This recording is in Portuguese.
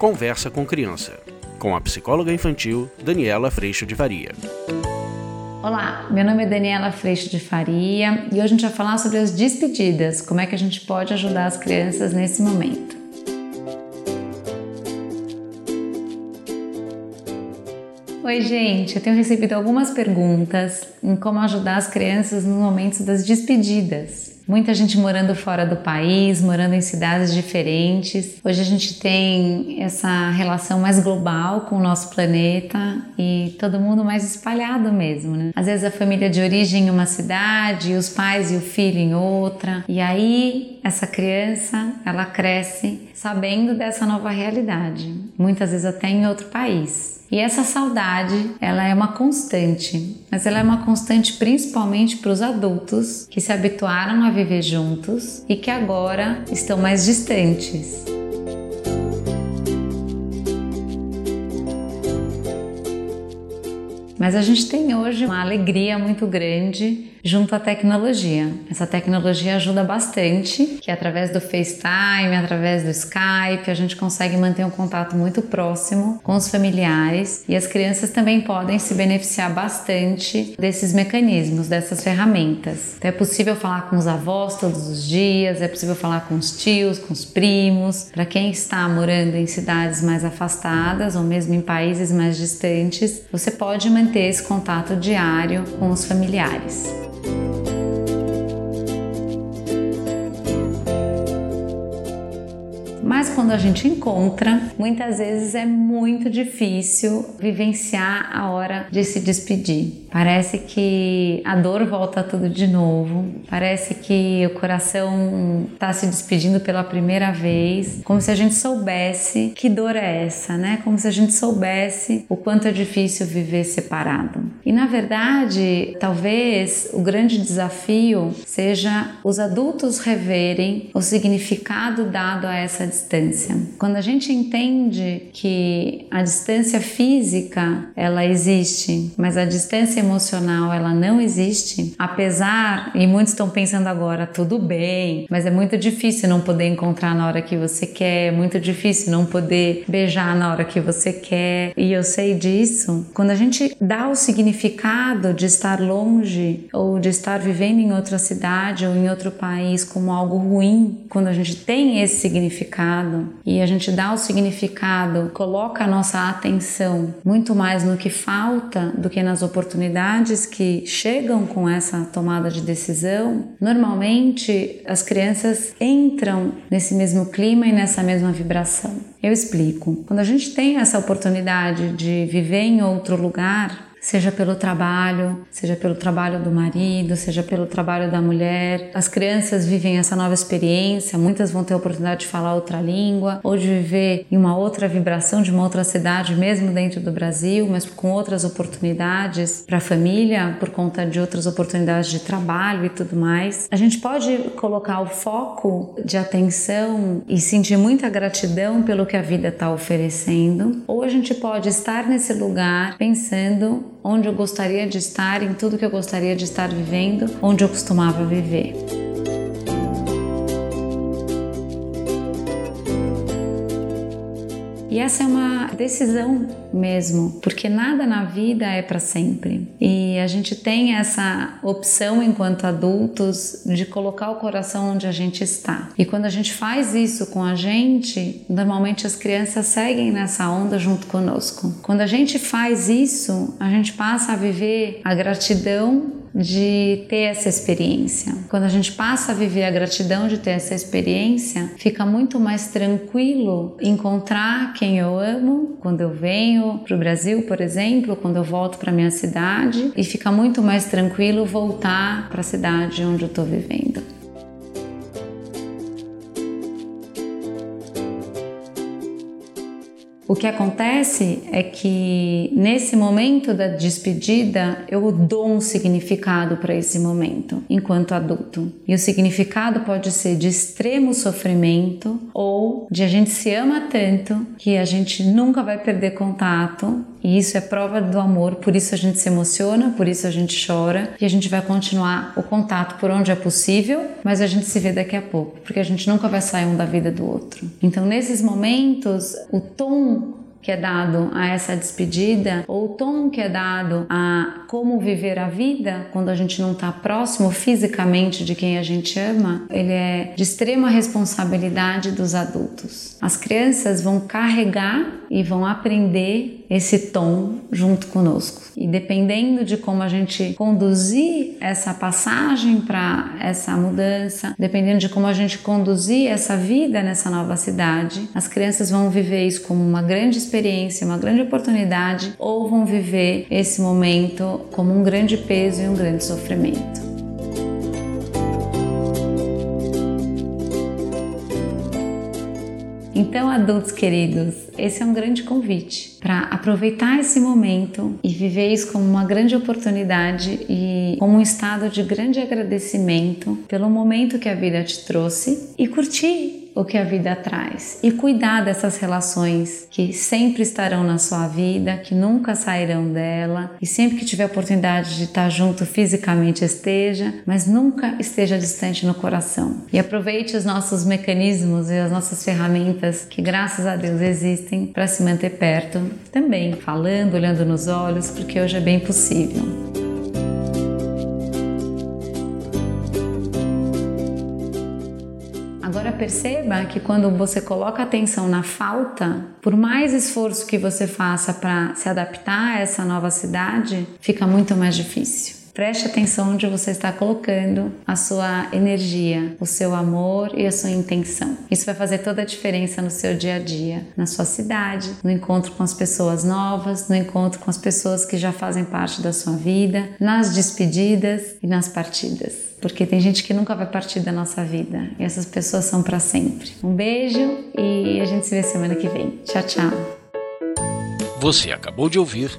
Conversa com Criança, com a psicóloga infantil Daniela Freixo de Faria. Olá, meu nome é Daniela Freixo de Faria e hoje a gente vai falar sobre as despedidas, como é que a gente pode ajudar as crianças nesse momento. Oi, gente, eu tenho recebido algumas perguntas em como ajudar as crianças nos momentos das despedidas muita gente morando fora do país, morando em cidades diferentes. Hoje a gente tem essa relação mais global com o nosso planeta e todo mundo mais espalhado mesmo, né? Às vezes a família de origem em uma cidade, os pais e o filho em outra. E aí essa criança, ela cresce sabendo dessa nova realidade, muitas vezes até em outro país. E essa saudade, ela é uma constante, mas ela é uma constante principalmente para os adultos que se habituaram a viver juntos e que agora estão mais distantes. Mas a gente tem hoje uma alegria muito grande junto à tecnologia. Essa tecnologia ajuda bastante, que através do FaceTime, através do Skype, a gente consegue manter um contato muito próximo com os familiares e as crianças também podem se beneficiar bastante desses mecanismos, dessas ferramentas. Então é possível falar com os avós todos os dias, é possível falar com os tios, com os primos. Para quem está morando em cidades mais afastadas ou mesmo em países mais distantes, você pode manter esse contato diário com os familiares. Mas quando a gente encontra, muitas vezes é muito difícil vivenciar a hora de se despedir. Parece que a dor volta tudo de novo, parece que o coração está se despedindo pela primeira vez, como se a gente soubesse que dor é essa, né? Como se a gente soubesse o quanto é difícil viver separado. E na verdade, talvez o grande desafio seja os adultos reverem o significado dado a essa distância distância. Quando a gente entende que a distância física ela existe, mas a distância emocional ela não existe, apesar e muitos estão pensando agora tudo bem, mas é muito difícil não poder encontrar na hora que você quer, é muito difícil não poder beijar na hora que você quer. E eu sei disso. Quando a gente dá o significado de estar longe ou de estar vivendo em outra cidade ou em outro país como algo ruim, quando a gente tem esse significado e a gente dá o significado, coloca a nossa atenção muito mais no que falta do que nas oportunidades que chegam com essa tomada de decisão, normalmente as crianças entram nesse mesmo clima e nessa mesma vibração. Eu explico. Quando a gente tem essa oportunidade de viver em outro lugar, seja pelo trabalho, seja pelo trabalho do marido, seja pelo trabalho da mulher. As crianças vivem essa nova experiência, muitas vão ter a oportunidade de falar outra língua ou de viver em uma outra vibração de uma outra cidade, mesmo dentro do Brasil, mas com outras oportunidades para a família, por conta de outras oportunidades de trabalho e tudo mais. A gente pode colocar o foco de atenção e sentir muita gratidão pelo que a vida está oferecendo, ou a gente pode estar nesse lugar pensando onde eu gostaria de estar, em tudo que eu gostaria de estar vivendo, onde eu costumava viver. E essa é uma decisão mesmo, porque nada na vida é para sempre. E a gente tem essa opção enquanto adultos de colocar o coração onde a gente está. E quando a gente faz isso com a gente, normalmente as crianças seguem nessa onda junto conosco. Quando a gente faz isso, a gente passa a viver a gratidão de ter essa experiência. Quando a gente passa a viver a gratidão de ter essa experiência, fica muito mais tranquilo encontrar quem eu amo quando eu venho para o Brasil, por exemplo, quando eu volto para minha cidade, e fica muito mais tranquilo voltar para a cidade onde eu estou vivendo. O que acontece é que nesse momento da despedida eu dou um significado para esse momento enquanto adulto. E o significado pode ser de extremo sofrimento ou de a gente se ama tanto que a gente nunca vai perder contato e isso é prova do amor, por isso a gente se emociona, por isso a gente chora e a gente vai continuar o contato por onde é possível, mas a gente se vê daqui a pouco, porque a gente nunca vai sair um da vida do outro. Então, nesses momentos, o tom que é dado a essa despedida, ou o tom que é dado a como viver a vida quando a gente não está próximo fisicamente de quem a gente ama, ele é de extrema responsabilidade dos adultos. As crianças vão carregar e vão aprender esse tom junto conosco. E dependendo de como a gente conduzir essa passagem para essa mudança, dependendo de como a gente conduzir essa vida nessa nova cidade, as crianças vão viver isso como uma grande experiência, uma grande oportunidade, ou vão viver esse momento como um grande peso e um grande sofrimento. Então, adultos queridos, esse é um grande convite para aproveitar esse momento e viver isso como uma grande oportunidade e como um estado de grande agradecimento pelo momento que a vida te trouxe e curtir o que a vida traz e cuidar dessas relações que sempre estarão na sua vida, que nunca sairão dela e sempre que tiver oportunidade de estar junto fisicamente esteja, mas nunca esteja distante no coração. E aproveite os nossos mecanismos e as nossas ferramentas que graças a Deus existem para se manter perto, também falando, olhando nos olhos, porque hoje é bem possível. Perceba que quando você coloca atenção na falta, por mais esforço que você faça para se adaptar a essa nova cidade, fica muito mais difícil. Preste atenção onde você está colocando a sua energia, o seu amor e a sua intenção. Isso vai fazer toda a diferença no seu dia a dia, na sua cidade, no encontro com as pessoas novas, no encontro com as pessoas que já fazem parte da sua vida, nas despedidas e nas partidas porque tem gente que nunca vai partir da nossa vida e essas pessoas são para sempre. Um beijo e a gente se vê semana que vem. Tchau, tchau. Você acabou de ouvir